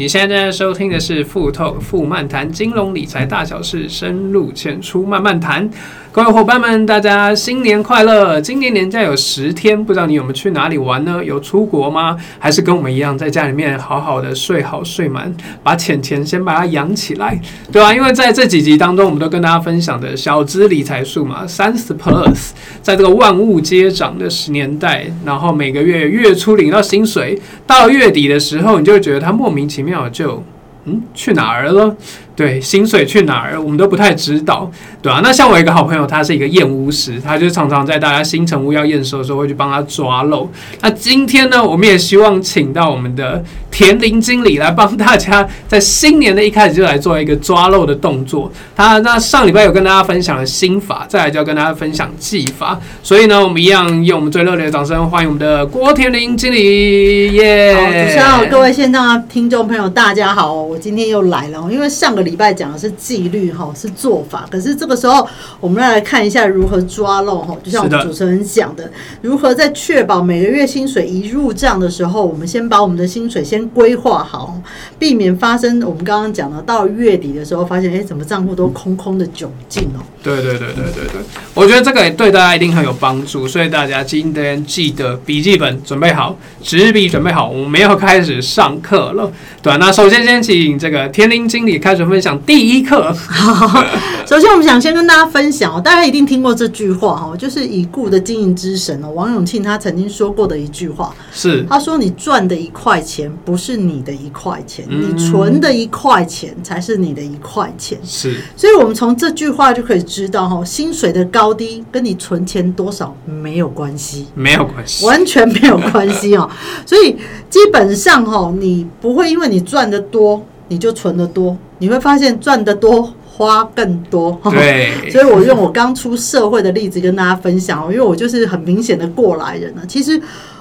你现在正在收听的是富透富漫谈金融理财大小事，深入浅出慢慢谈。各位伙伴们，大家新年快乐！今年年假有十天，不知道你有没有去哪里玩呢？有出国吗？还是跟我们一样在家里面好好的睡好睡满，把钱钱先把它养起来，对吧？因为在这几集当中，我们都跟大家分享的小资理财术嘛，三十 Plus，在这个万物皆涨的十年代，然后每个月月初领到薪水，到月底的时候，你就会觉得它莫名其妙就嗯去哪儿了？对，薪水去哪儿，我们都不太知道，对啊，那像我一个好朋友，他是一个验屋师，他就常常在大家新成屋要验收的时候，会去帮他抓漏。那今天呢，我们也希望请到我们的田林经理来帮大家，在新年的一开始就来做一个抓漏的动作。他那上礼拜有跟大家分享了心法，再来就要跟大家分享技法。所以呢，我们一样用我们最热烈的掌声欢迎我们的郭田林经理，耶！好，主持人好，各位线上听众朋友，大家好，我今天又来了，因为上个礼。礼拜讲的是纪律哈，是做法。可是这个时候，我们来看一下如何抓漏哈。就像我们主持人讲的，如何在确保每个月薪水一入账的时候，我们先把我们的薪水先规划好，避免发生我们刚刚讲的到月底的时候，发现哎，怎么账户都空空的窘境哦。对对对对对对，我觉得这个也对大家一定很有帮助，所以大家今天记得笔记本准备好，纸笔准备好，我们要开始上课了。对，那首先先请这个田林经理开始分享第一课。好，首先我们想先跟大家分享哦，大家一定听过这句话哈，就是已故的经营之神哦，王永庆他曾经说过的一句话是，他说：“你赚的一块钱不是你的一块钱，你存的一块钱才是你的一块钱。”是，所以我们从这句话就可以知道哈，薪水的高低跟你存钱多少没有关系，没有关系，完全没有关系哦。所以基本上哈，你不会因为你赚的多，你就存的多。你会发现赚的多花更多。对，所以我用我刚出社会的例子跟大家分享，因为我就是很明显的过来人了。其实。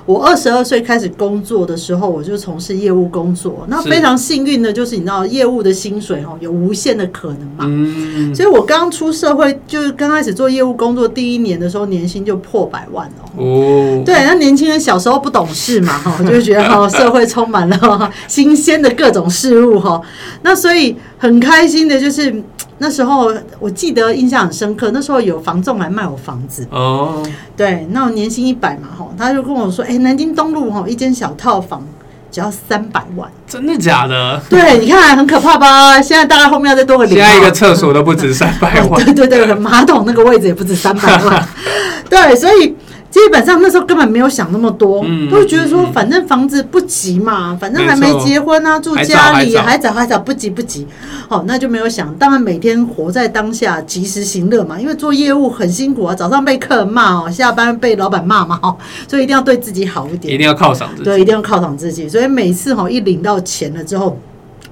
我二十二岁开始工作的时候，我就从事业务工作。那非常幸运的就是，你知道业务的薪水哈有无限的可能嘛。嗯。所以我刚出社会，就是刚开始做业务工作第一年的时候，年薪就破百万了。哦。对，那年轻人小时候不懂事嘛，哈，就觉得哈社会充满了 新鲜的各种事物哈。那所以很开心的就是。那时候我记得印象很深刻，那时候有房仲来卖我房子哦，对，那我年薪一百嘛，吼，他就跟我说，哎、欸，南京东路吼一间小套房只要三百万，真的假的？对，你看很可怕吧？现在大概后面要再多个零，现在一个厕所都不止三百万，对 对对，马桶那个位置也不止三百万，对，所以。基本上那时候根本没有想那么多，嗯、都会觉得说反正房子不急嘛，嗯、反正还没结婚啊，住家里还早还早，不急不急。好，那就没有想，当然每天活在当下，及时行乐嘛。因为做业务很辛苦啊，早上被客人骂哦，下班被老板骂嘛，所以一定要对自己好一点，一定要犒赏自己，对，一定要犒赏自己。所以每次哈一领到钱了之后。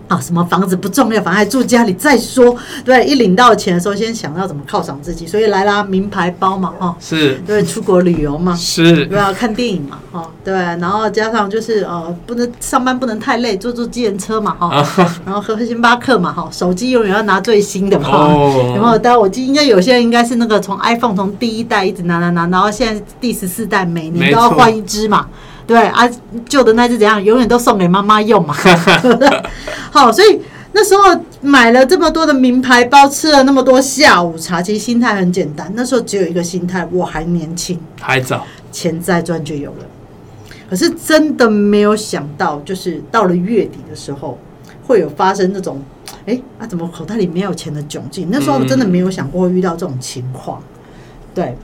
啊，什么房子不重要，反正还住家里再说。对，一领到钱的时候，先想到怎么犒赏自己，所以来啦，名牌包嘛，哈，是，对，出国旅游嘛，是，对啊，看电影嘛，哈，对，然后加上就是呃，不能上班不能太累，坐坐机程车嘛，哈，然后喝喝星巴克嘛，哈，手机永远要拿最新的嘛，哦、有没有？当然，我记得应该有些人应该是那个从 iPhone 从第一代一直拿拿拿，然后现在第十四代，每年都要换一支嘛。对啊，旧的那只怎样？永远都送给妈妈用嘛。好，所以那时候买了这么多的名牌包，吃了那么多下午茶，其实心态很简单。那时候只有一个心态，我还年轻，还早，钱再赚就有了。可是真的没有想到，就是到了月底的时候，会有发生那种，哎啊，怎么口袋里没有钱的窘境？那时候真的没有想过会遇到这种情况。对。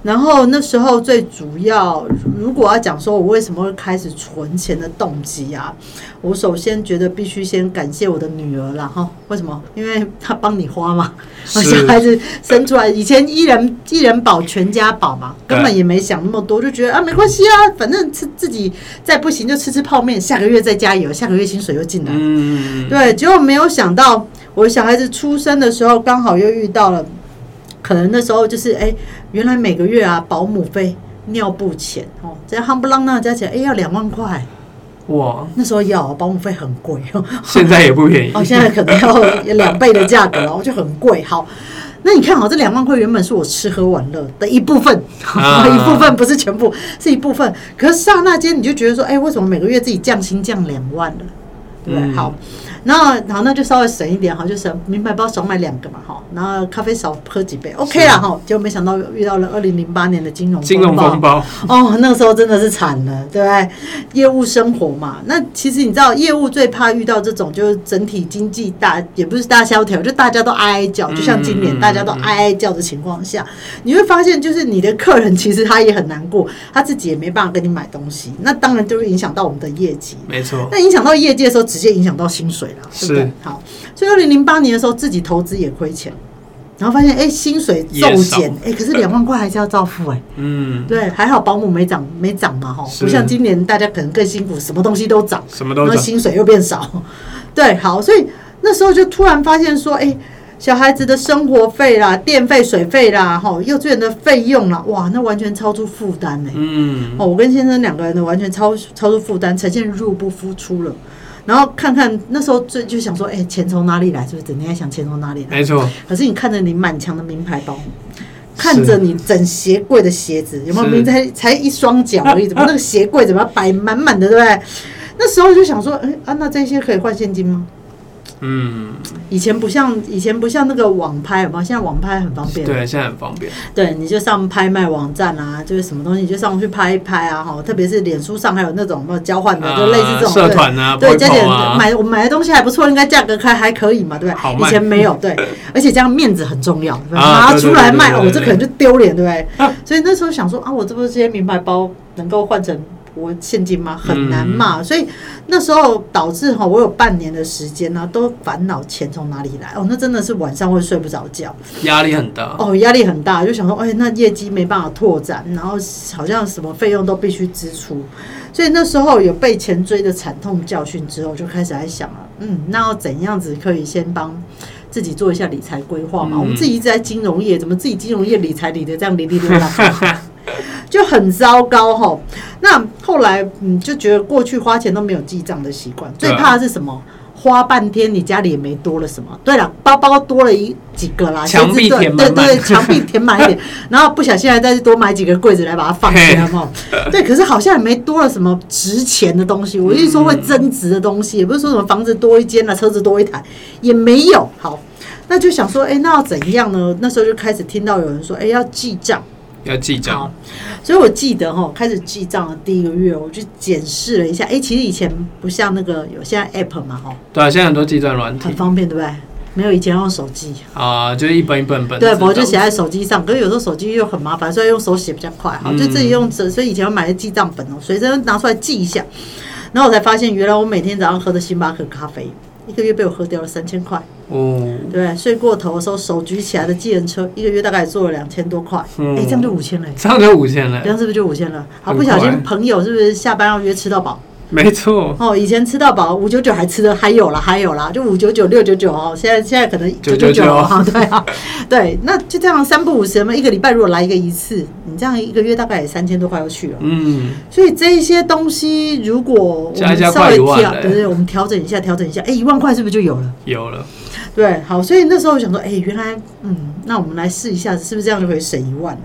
然后那时候最主要，如果要讲说我为什么会开始存钱的动机啊，我首先觉得必须先感谢我的女儿啦哈。为什么？因为她帮你花嘛，小孩子生出来以前一人一人保全家保嘛，根本也没想那么多，就觉得啊没关系啊，反正吃自己再不行就吃吃泡面，下个月再加油，下个月薪水又进来。嗯，对，结果没有想到我小孩子出生的时候刚好又遇到了。可能那时候就是哎、欸，原来每个月啊，保姆费、尿布钱哦，这样夯不啷当加起来，哎、欸，要两万块。哇！那时候要保姆费很贵哦，现在也不便宜 哦，现在可能要两倍的价格哦，就很贵。好，那你看好这两万块原本是我吃喝玩乐的一部分，啊、一部分不是全部，是一部分。可是刹那间你就觉得说，哎、欸，为什么每个月自己降薪降两万了？对不对？嗯、好，然后好，那就稍微省一点哈，就省名牌包少买两个嘛哈，然后咖啡少喝几杯，OK 了哈。结果没想到遇到了二零零八年的金融金融风暴哦，那个时候真的是惨了，对不对？业务生活嘛，那其实你知道，业务最怕遇到这种，就是整体经济大也不是大萧条，就大家都哀哀叫，就像今年大家都哀哀叫的情况下，你会发现，就是你的客人其实他也很难过，他自己也没办法跟你买东西，那当然就会影响到我们的业绩。没错，那影响到业绩的时候，直接影响到薪水了，是不是？好，所以二零零八年的时候，自己投资也亏钱，然后发现哎、欸，薪水骤减，哎、欸，可是两万块还是要照付，哎，嗯，对，还好保姆没涨，没涨嘛，哈，不像今年大家可能更辛苦，什么东西都涨，什么都涨，然后薪水又变少，对，好，所以那时候就突然发现说，哎、欸。小孩子的生活费啦、电费、水费啦，哈，幼稚园的费用啦，哇，那完全超出负担呢。嗯，哦，我跟先生两个人呢，完全超超出负担，呈现入不敷出了。然后看看那时候最就想说，哎、欸，钱从哪里来？是不是整天在想钱从哪里来？没错。可是你看着你满墙的名牌包，看着你整鞋柜的鞋子，有没有？名才才一双脚而已，怎么那个鞋柜怎么摆满满的，对不对？那时候就想说，哎、欸、啊，那这些可以换现金吗？嗯，以前不像以前不像那个网拍，好不好？现在网拍很方便。对，现在很方便。对，你就上拍卖网站啊，就是什么东西你就上去拍一拍啊，哈，特别是脸书上还有那种什么交换的，就类似这种社团啊，对，加点买我买的东西还不错，应该价格还还可以嘛，对不对？以前没有，对，而且这样面子很重要，拿出来卖哦，这可能就丢脸，对不对？所以那时候想说啊，我这不是这些名牌包能够换成。我现金吗？很难嘛，嗯、所以那时候导致哈，我有半年的时间呢，都烦恼钱从哪里来。哦，那真的是晚上会睡不着觉，压力很大。哦，压力很大，就想说，哎，那业绩没办法拓展，然后好像什么费用都必须支出，所以那时候有被钱追的惨痛教训之后，就开始在想了，嗯，那要怎样子可以先帮自己做一下理财规划嘛？嗯、我们自己一直在金融业，怎么自己金融业理财理的这样零零落落？就很糟糕哈，那后来嗯就觉得过去花钱都没有记账的习惯，最怕的是什么？花半天你家里也没多了什么。对了，包包多了一几个啦，墙壁填满，对对，墙壁填满一点，然后不小心还再多买几个柜子来把它放起来嘛。对，可是好像也没多了什么值钱的东西。我一说会增值的东西，也不是说什么房子多一间了，车子多一台，也没有。好，那就想说，哎，那要怎样呢？那时候就开始听到有人说，哎，要记账。要记账，所以我记得哈，开始记账的第一个月，我就检视了一下，哎、欸，其实以前不像那个有现在 app 嘛，哈，对啊，现在很多记账软体。很方便，对不对？没有以前要用手机。啊，就是一本一本本，对，我就写在手机上，可是有时候手机又很麻烦，所以用手写比较快，哈，就自己用，所以以前我买的记账本哦，随身拿出来记一下，然后我才发现，原来我每天早上喝的星巴克咖啡。一个月被我喝掉了三千块，哦，对，睡过头的时候手举起来的计程车，一个月大概做了两千多块，哎、嗯。欸，这样就五千了，这样就五千了，这样是不是就五千了？好，不小心朋友是不是下班要约吃到饱？没错。哦，以前吃到饱五九九还吃的还有了，还有了，就五九九六九九哦，现在现在可能九九九。哈，对啊，对，那就这样三不五时嘛，一个礼拜如果来一个一次，你这样一个月大概也三千多块要去了，嗯，所以这一些东西如果我们稍微调，对对，我们调整一下，调整一下，哎，一万块是不是就有了？有了。对，好，所以那时候我想说，哎，原来，嗯，那我们来试一下，是不是这样就可以省一万？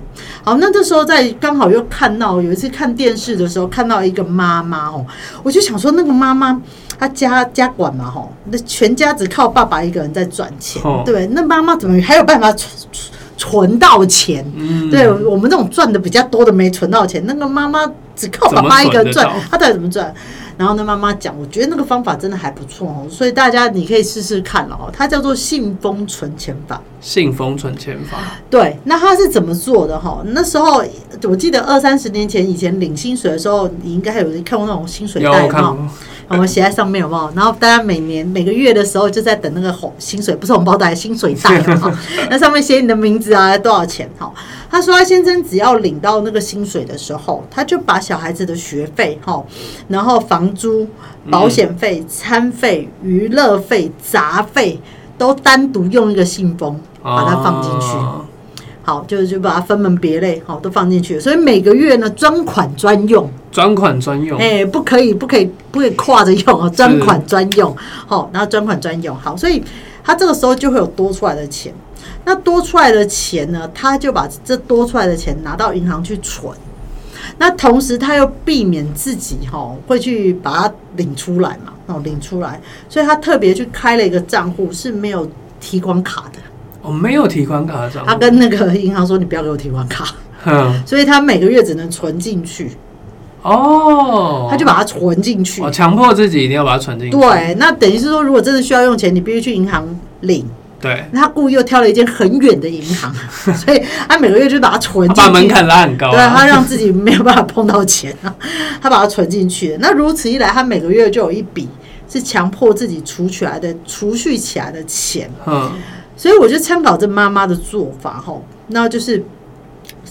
好，那这时候在刚好又看到有一次看电视的时候，看到一个妈妈哦，我就想说，那个妈妈她家家管嘛，吼，那全家只靠爸爸一个人在赚钱，哦、对，那妈妈怎么还有办法存存到钱？嗯、对我们这种赚的比较多的没存到钱，那个妈妈只靠爸爸一个人赚，她到底怎么赚？然后呢妈妈讲，我觉得那个方法真的还不错哦，所以大家你可以试试看哦。它叫做信封存钱法。信封存钱法。对，那它是怎么做的哈？那时候我记得二三十年前以前领薪水的时候，你应该还有看过那种薪水袋吗？我们写在上面有没有？然后大家每年每个月的时候就在等那个红薪水，不是红包袋，薪水袋哈。那上面写你的名字啊，多少钱？哈，他说他先生只要领到那个薪水的时候，他就把小孩子的学费哈，然后房租、保险费、餐费、娱乐费、杂费都单独用一个信封把它放进去。好，就就把它分门别类，好，都放进去。所以每个月呢，专款专用，专款专用，哎、欸，不可以，不可以，不可以跨着用啊，专款专用，好，然后专款专用，好，所以他这个时候就会有多出来的钱。那多出来的钱呢，他就把这多出来的钱拿到银行去存。那同时他又避免自己哈会去把它领出来嘛。哦领出来，所以他特别去开了一个账户是没有提款卡的。哦，没有提款卡的账户。他跟那个银行说：“你不要给我提款卡。”嗯，所以他每个月只能存进去。哦，他就把它存进去。哦，强迫自己一定要把它存进去。对，那等于是说，如果真的需要用钱，你必须去银行领。对，那他故意又挑了一间很远的银行，所以他每个月就把它存进去。把门槛拉很高，啊。对，他让自己没有办法碰到钱啊，他把它存进去。那如此一来，他每个月就有一笔是强迫自己储起来的、储蓄起来的钱。嗯，所以我就参考这妈妈的做法哈，那就是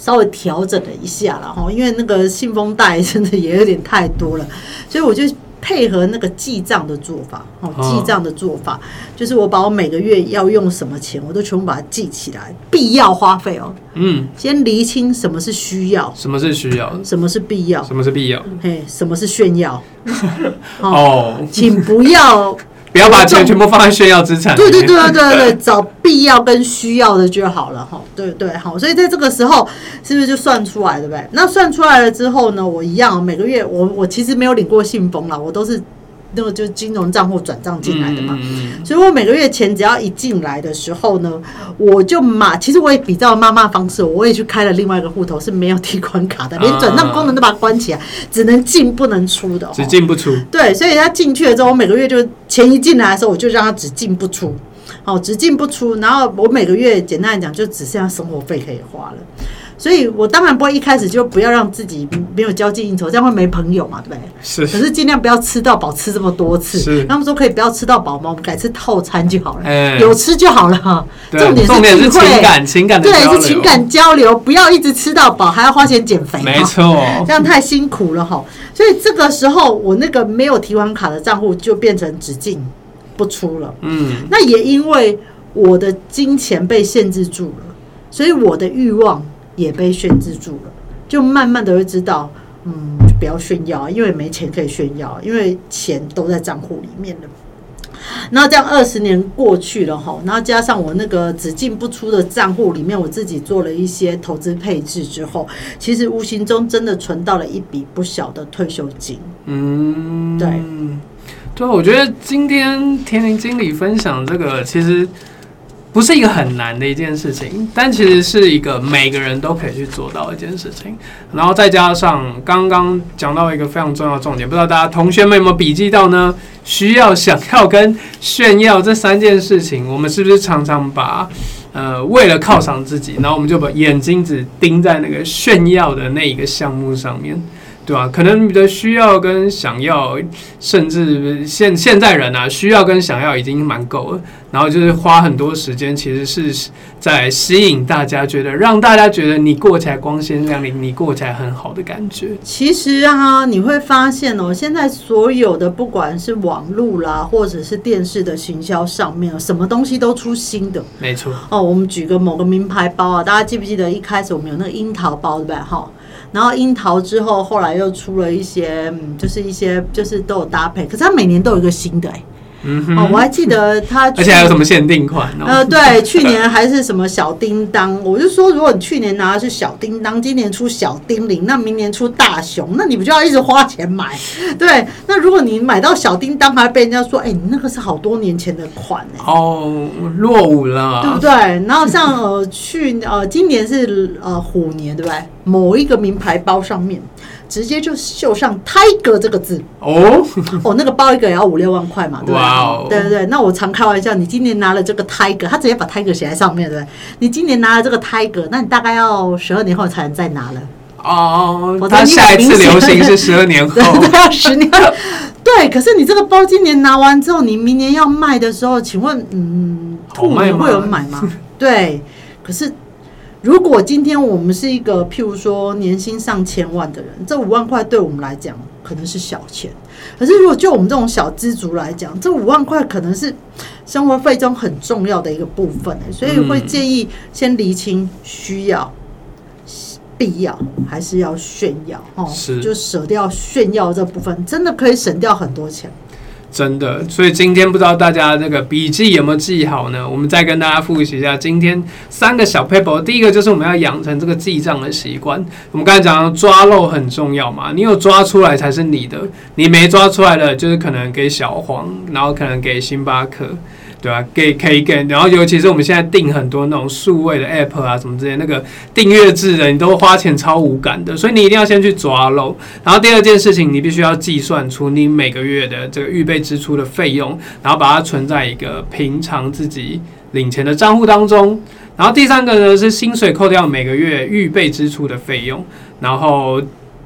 稍微调整了一下了哈，因为那个信封袋真的也有点太多了，所以我就。配合那个记账的做法，哦，记账的做法就是我把我每个月要用什么钱，我都全部把它记起来，必要花费哦，嗯，先厘清什么是需要，什么是需要，什么是必要，什么是必要，嘿，什么是炫耀，哦，请不要。不要把钱全部放在炫耀资产。对对对对对对，找必要跟需要的就好了哈。对对好，所以在这个时候是不是就算出来对不对？那算出来了之后呢，我一样每个月我我其实没有领过信封了，我都是。那个就是金融账户转账进来的嘛，所以我每个月钱只要一进来的时候呢，我就马，其实我也比较妈妈方式，我也去开了另外一个户头，是没有提款卡的，连转账功能都把它关起来，只能进不能出的，只进不出。对，所以他进去了之后，我每个月就钱一进来的时候，我就让他只进不出，好，只进不出，然后我每个月简单来讲，就只剩下生活费可以花了。所以，我当然不会一开始就不要让自己没有交际应酬，这样会没朋友嘛，对不对？是。可是尽量不要吃到饱，吃这么多次。是。他们说可以不要吃到饱吗？我们改吃套餐就好了。欸、有吃就好了哈。对重点是重点是情感，情感对，是情感交流，不要一直吃到饱，还要花钱减肥。没错。这样太辛苦了哈。所以这个时候，我那个没有提款卡的账户就变成只进不出了。嗯。那也因为我的金钱被限制住了，所以我的欲望。也被限制住了，就慢慢的会知道，嗯，不要炫耀，因为没钱可以炫耀，因为钱都在账户里面了。然后这样二十年过去了哈，然后加上我那个只进不出的账户里面，我自己做了一些投资配置之后，其实无形中真的存到了一笔不小的退休金。嗯，对，对，我觉得今天田林经理分享这个，其实。不是一个很难的一件事情，但其实是一个每个人都可以去做到一件事情。然后再加上刚刚讲到一个非常重要的重点，不知道大家同学们有没有笔记到呢？需要、想要跟炫耀这三件事情，我们是不是常常把呃为了犒赏自己，然后我们就把眼睛只盯在那个炫耀的那一个项目上面？对吧？可能你的需要跟想要，甚至现现在人啊，需要跟想要已经蛮够了。然后就是花很多时间，其实是在吸引大家，觉得让大家觉得你过起来光鲜亮丽，你过起来很好的感觉。其实啊，你会发现哦，现在所有的不管是网络啦，或者是电视的行销上面，什么东西都出新的。没错。哦，我们举个某个名牌包啊，大家记不记得一开始我们有那个樱桃包，对不对？哈。然后樱桃之后，后来又出了一些，嗯，就是一些，就是都有搭配。可是它每年都有一个新的，欸，嗯哼，哦，我还记得他，而且还有什么限定款哦？呃，对，去年还是什么小叮当，我就说，如果你去年拿的是小叮当，今年出小叮铃，那明年出大熊，那你不就要一直花钱买？对，那如果你买到小叮当，还被人家说，哎，你那个是好多年前的款，欸，哦，落伍了，对不对？然后像呃去呃今年是呃虎年，对不对？某一个名牌包上面，直接就绣上 “Tiger” 这个字哦哦，那个包一个也要五六万块嘛，对不对？Wow 对对对。那我常开玩笑，你今年拿了这个 “Tiger”，他直接把 “Tiger” 写在上面，对不对？你今年拿了这个 “Tiger”，那你大概要十二年后才能再拿了哦。Oh, 他下一次流行是十二年后，十年。对，可是你这个包今年拿完之后，你明年要卖的时候，请问，嗯，兔年会有人买吗？对，可是。如果今天我们是一个譬如说年薪上千万的人，这五万块对我们来讲可能是小钱。可是如果就我们这种小资族来讲，这五万块可能是生活费中很重要的一个部分。所以会建议先厘清需要、必要还是要炫耀哦，就舍掉炫耀这部分，真的可以省掉很多钱。真的，所以今天不知道大家这个笔记有没有记好呢？我们再跟大家复习一下今天三个小 paper。第一个就是我们要养成这个记账的习惯。我们刚才讲抓漏很重要嘛，你有抓出来才是你的，你没抓出来的，就是可能给小黄，然后可能给星巴克。对啊，给可以给，然后尤其是我们现在订很多那种数位的 app 啊，什么之类，那个订阅制的，你都花钱超无感的，所以你一定要先去抓漏。然后第二件事情，你必须要计算出你每个月的这个预备支出的费用，然后把它存在一个平常自己领钱的账户当中。然后第三个呢，是薪水扣掉每个月预备支出的费用，然后。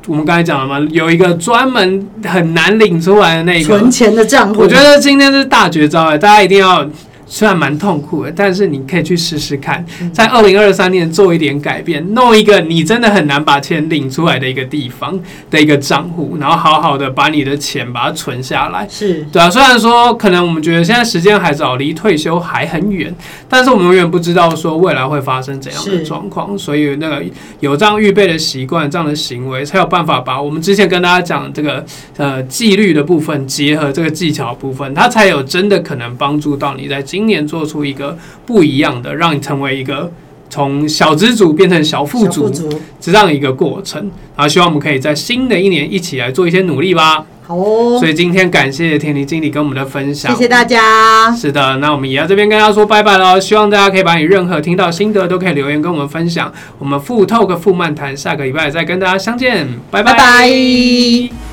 我们刚才讲了嘛，有一个专门很难领出来的那个存钱的账户。我觉得今天是大绝招哎，大家一定要。虽然蛮痛苦的，但是你可以去试试看，在二零二三年做一点改变，弄一个你真的很难把钱领出来的一个地方的一个账户，然后好好的把你的钱把它存下来。是对啊，虽然说可能我们觉得现在时间还早，离退休还很远，但是我们永远不知道说未来会发生怎样的状况，所以那个有这样预备的习惯，这样的行为，才有办法把我们之前跟大家讲这个呃纪律的部分结合这个技巧的部分，它才有真的可能帮助到你在。今年做出一个不一样的，让你成为一个从小资主变成小富足这样一个过程。然后希望我们可以在新的一年一起来做一些努力吧。好哦，所以今天感谢恬婷经理跟我们的分享，谢谢大家。是的，那我们也要这边跟大家说拜拜喽。希望大家可以把你任何听到心得都可以留言跟我们分享。我们富 Talk 富漫谈下个礼拜再跟大家相见，拜拜。拜拜。